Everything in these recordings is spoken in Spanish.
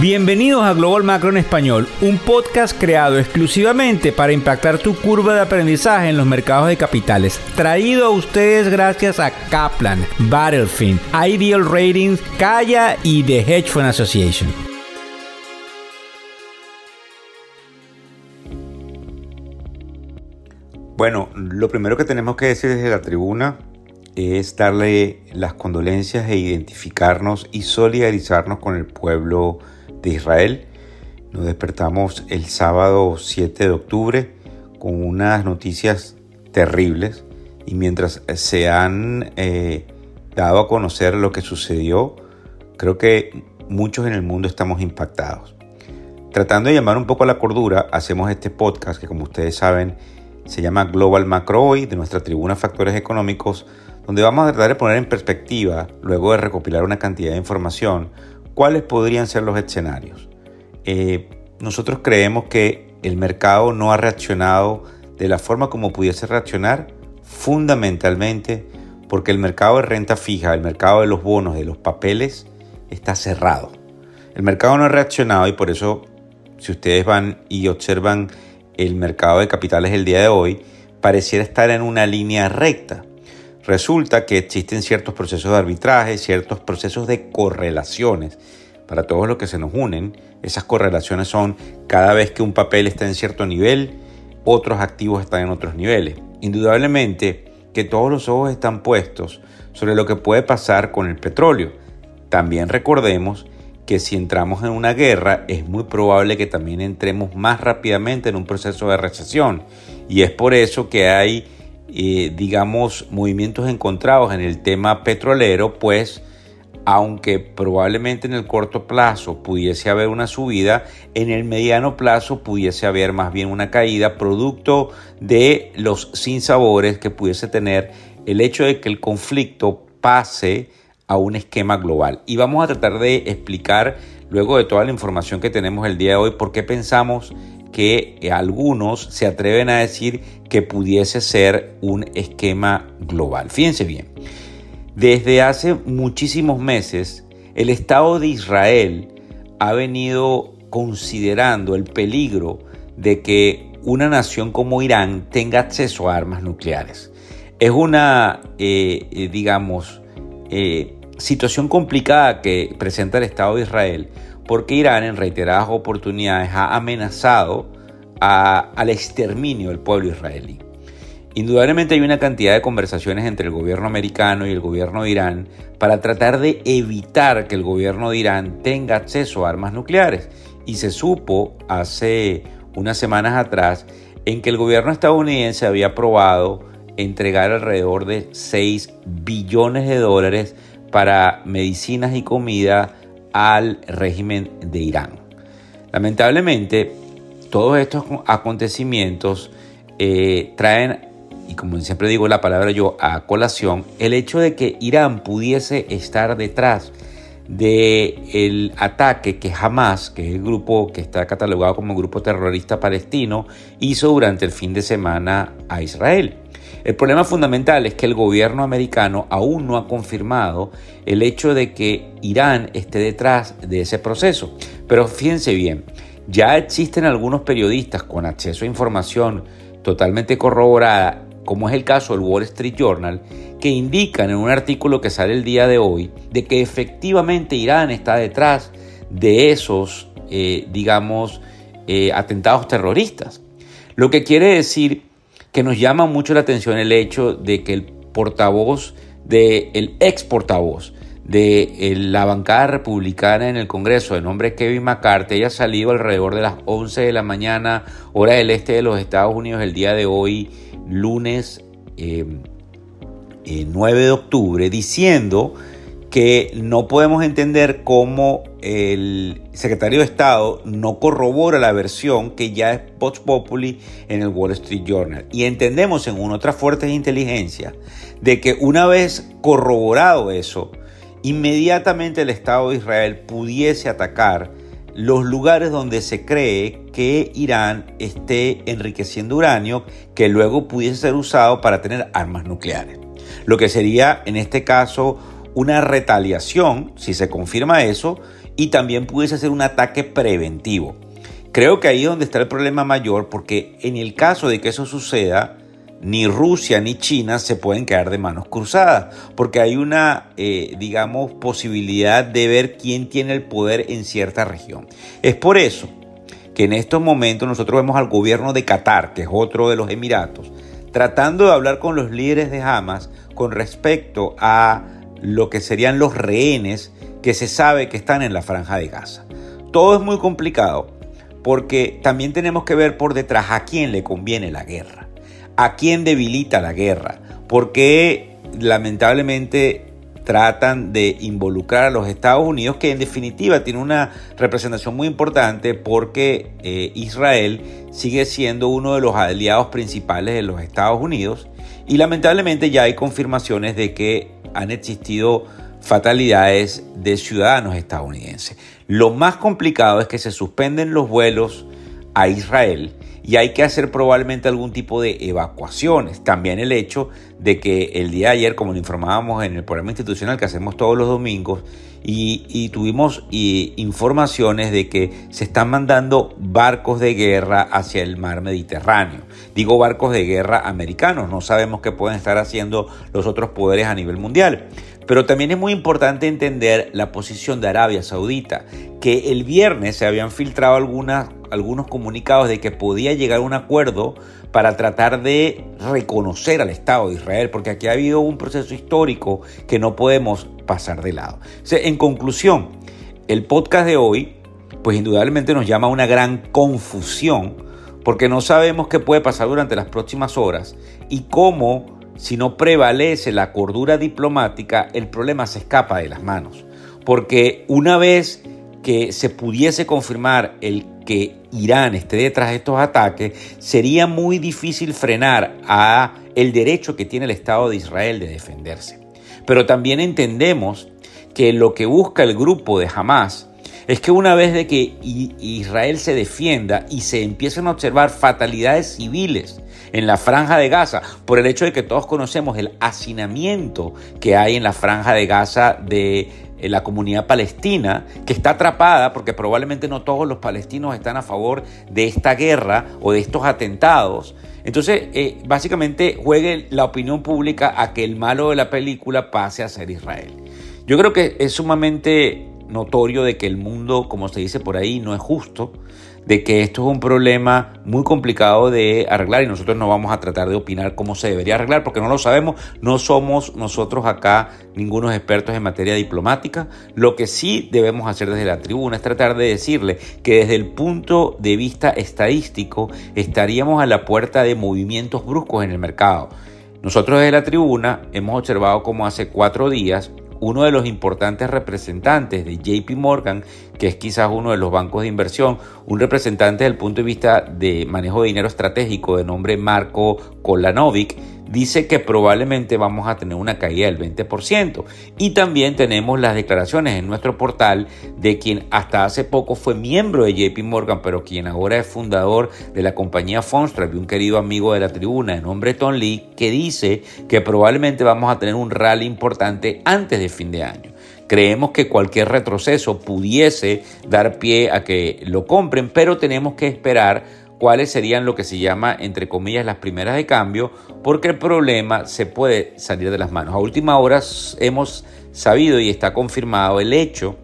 Bienvenidos a Global Macro en Español, un podcast creado exclusivamente para impactar tu curva de aprendizaje en los mercados de capitales. Traído a ustedes gracias a Kaplan, Battlefield, Ideal Ratings, Kaya y The Hedge Fund Association. Bueno, lo primero que tenemos que decir desde la tribuna es darle las condolencias e identificarnos y solidarizarnos con el pueblo de Israel. Nos despertamos el sábado 7 de octubre con unas noticias terribles y mientras se han eh, dado a conocer lo que sucedió, creo que muchos en el mundo estamos impactados. Tratando de llamar un poco a la cordura, hacemos este podcast que como ustedes saben se llama Global Macro Hoy de nuestra tribuna Factores Económicos, donde vamos a tratar de poner en perspectiva, luego de recopilar una cantidad de información, cuáles podrían ser los escenarios. Eh, nosotros creemos que el mercado no ha reaccionado de la forma como pudiese reaccionar fundamentalmente porque el mercado de renta fija, el mercado de los bonos, de los papeles, está cerrado. El mercado no ha reaccionado y por eso si ustedes van y observan el mercado de capitales el día de hoy, pareciera estar en una línea recta. Resulta que existen ciertos procesos de arbitraje, ciertos procesos de correlaciones para todos los que se nos unen, esas correlaciones son cada vez que un papel está en cierto nivel, otros activos están en otros niveles. Indudablemente que todos los ojos están puestos sobre lo que puede pasar con el petróleo. También recordemos que si entramos en una guerra es muy probable que también entremos más rápidamente en un proceso de recesión. Y es por eso que hay, eh, digamos, movimientos encontrados en el tema petrolero, pues aunque probablemente en el corto plazo pudiese haber una subida, en el mediano plazo pudiese haber más bien una caída producto de los sinsabores que pudiese tener el hecho de que el conflicto pase a un esquema global. Y vamos a tratar de explicar, luego de toda la información que tenemos el día de hoy, por qué pensamos que algunos se atreven a decir que pudiese ser un esquema global. Fíjense bien. Desde hace muchísimos meses, el Estado de Israel ha venido considerando el peligro de que una nación como Irán tenga acceso a armas nucleares. Es una, eh, eh, digamos, eh, situación complicada que presenta el Estado de Israel porque Irán en reiteradas oportunidades ha amenazado al exterminio del pueblo israelí. Indudablemente hay una cantidad de conversaciones entre el gobierno americano y el gobierno de Irán para tratar de evitar que el gobierno de Irán tenga acceso a armas nucleares. Y se supo hace unas semanas atrás en que el gobierno estadounidense había aprobado entregar alrededor de 6 billones de dólares para medicinas y comida al régimen de Irán. Lamentablemente, todos estos acontecimientos eh, traen y como siempre digo la palabra yo a colación, el hecho de que Irán pudiese estar detrás del el ataque que Hamas, que es el grupo que está catalogado como grupo terrorista palestino, hizo durante el fin de semana a Israel. El problema fundamental es que el gobierno americano aún no ha confirmado el hecho de que Irán esté detrás de ese proceso. Pero fíjense bien, ya existen algunos periodistas con acceso a información totalmente corroborada como es el caso del Wall Street Journal, que indican en un artículo que sale el día de hoy de que efectivamente Irán está detrás de esos, eh, digamos, eh, atentados terroristas. Lo que quiere decir que nos llama mucho la atención el hecho de que el portavoz, de, el ex portavoz de la bancada republicana en el Congreso, de nombre Kevin McCarthy, haya salido alrededor de las 11 de la mañana, hora del este de los Estados Unidos, el día de hoy, lunes 9 eh, eh, de octubre, diciendo que no podemos entender cómo el secretario de Estado no corrobora la versión que ya es Vox Populi en el Wall Street Journal. Y entendemos en una otra fuerte inteligencia de que una vez corroborado eso, inmediatamente el Estado de Israel pudiese atacar los lugares donde se cree que Irán esté enriqueciendo uranio que luego pudiese ser usado para tener armas nucleares. Lo que sería en este caso una retaliación, si se confirma eso, y también pudiese ser un ataque preventivo. Creo que ahí es donde está el problema mayor porque en el caso de que eso suceda, ni Rusia ni China se pueden quedar de manos cruzadas, porque hay una, eh, digamos, posibilidad de ver quién tiene el poder en cierta región. Es por eso que en estos momentos nosotros vemos al gobierno de Qatar, que es otro de los Emiratos, tratando de hablar con los líderes de Hamas con respecto a lo que serían los rehenes que se sabe que están en la franja de Gaza. Todo es muy complicado porque también tenemos que ver por detrás a quién le conviene la guerra a quién debilita la guerra, porque lamentablemente tratan de involucrar a los Estados Unidos, que en definitiva tiene una representación muy importante porque eh, Israel sigue siendo uno de los aliados principales de los Estados Unidos y lamentablemente ya hay confirmaciones de que han existido fatalidades de ciudadanos estadounidenses. Lo más complicado es que se suspenden los vuelos a Israel y hay que hacer probablemente algún tipo de evacuaciones. También el hecho de que el día de ayer, como lo informábamos en el programa institucional que hacemos todos los domingos, y, tuvimos informaciones de que se están mandando barcos de guerra hacia el mar Mediterráneo. Digo barcos de guerra americanos, no sabemos qué pueden estar haciendo los otros poderes a nivel mundial. Pero también es muy importante entender la posición de Arabia Saudita, que el viernes se habían filtrado algunas algunos comunicados de que podía llegar a un acuerdo para tratar de reconocer al Estado de Israel, porque aquí ha habido un proceso histórico que no podemos pasar de lado. en conclusión, el podcast de hoy, pues indudablemente nos llama a una gran confusión, porque no sabemos qué puede pasar durante las próximas horas y cómo, si no prevalece la cordura diplomática, el problema se escapa de las manos. Porque una vez que se pudiese confirmar el que Irán esté detrás de estos ataques, sería muy difícil frenar a el derecho que tiene el Estado de Israel de defenderse. Pero también entendemos que lo que busca el grupo de Hamas es que una vez de que Israel se defienda y se empiecen a observar fatalidades civiles en la franja de Gaza, por el hecho de que todos conocemos el hacinamiento que hay en la franja de Gaza de la comunidad palestina, que está atrapada porque probablemente no todos los palestinos están a favor de esta guerra o de estos atentados. Entonces, eh, básicamente juegue la opinión pública a que el malo de la película pase a ser Israel. Yo creo que es sumamente notorio de que el mundo, como se dice por ahí, no es justo de que esto es un problema muy complicado de arreglar y nosotros no vamos a tratar de opinar cómo se debería arreglar porque no lo sabemos, no somos nosotros acá ningunos expertos en materia diplomática. Lo que sí debemos hacer desde la tribuna es tratar de decirle que desde el punto de vista estadístico estaríamos a la puerta de movimientos bruscos en el mercado. Nosotros desde la tribuna hemos observado como hace cuatro días uno de los importantes representantes de JP Morgan, que es quizás uno de los bancos de inversión, un representante desde el punto de vista de manejo de dinero estratégico de nombre Marco Kolanovic, dice que probablemente vamos a tener una caída del 20%. Y también tenemos las declaraciones en nuestro portal de quien hasta hace poco fue miembro de JP Morgan, pero quien ahora es fundador de la compañía Fonstrap un querido amigo de la tribuna de nombre Tom Lee, que dice que probablemente vamos a tener un rally importante antes de fin de año. Creemos que cualquier retroceso pudiese dar pie a que lo compren, pero tenemos que esperar cuáles serían lo que se llama, entre comillas, las primeras de cambio, porque el problema se puede salir de las manos. A última hora hemos sabido y está confirmado el hecho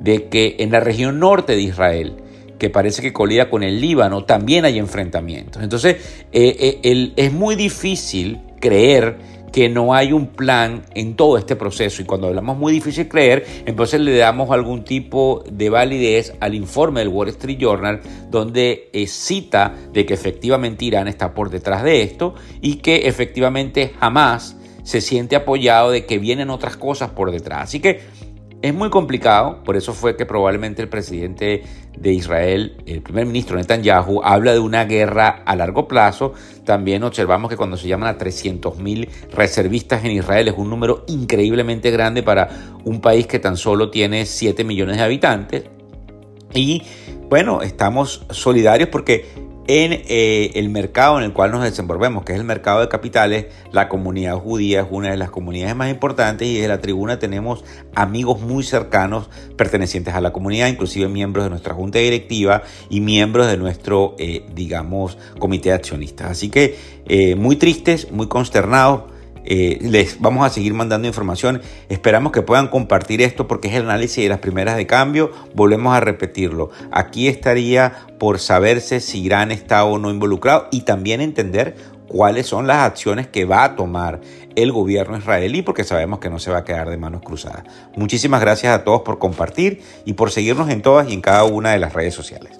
de que en la región norte de Israel, que parece que colida con el Líbano, también hay enfrentamientos. Entonces, eh, eh, es muy difícil creer que no hay un plan en todo este proceso y cuando hablamos muy difícil creer, entonces le damos algún tipo de validez al informe del Wall Street Journal donde cita de que efectivamente Irán está por detrás de esto y que efectivamente jamás se siente apoyado de que vienen otras cosas por detrás. Así que es muy complicado, por eso fue que probablemente el presidente de Israel, el primer ministro Netanyahu, habla de una guerra a largo plazo. También observamos que cuando se llaman a 300.000 reservistas en Israel es un número increíblemente grande para un país que tan solo tiene 7 millones de habitantes. Y bueno, estamos solidarios porque en eh, el mercado en el cual nos desenvolvemos, que es el mercado de capitales, la comunidad judía es una de las comunidades más importantes y desde la tribuna tenemos amigos muy cercanos pertenecientes a la comunidad, inclusive miembros de nuestra junta directiva y miembros de nuestro, eh, digamos, comité de accionistas. Así que eh, muy tristes, muy consternados eh, les vamos a seguir mandando información. Esperamos que puedan compartir esto porque es el análisis de las primeras de cambio. Volvemos a repetirlo. Aquí estaría por saberse si Irán está o no involucrado y también entender cuáles son las acciones que va a tomar el gobierno israelí porque sabemos que no se va a quedar de manos cruzadas. Muchísimas gracias a todos por compartir y por seguirnos en todas y en cada una de las redes sociales.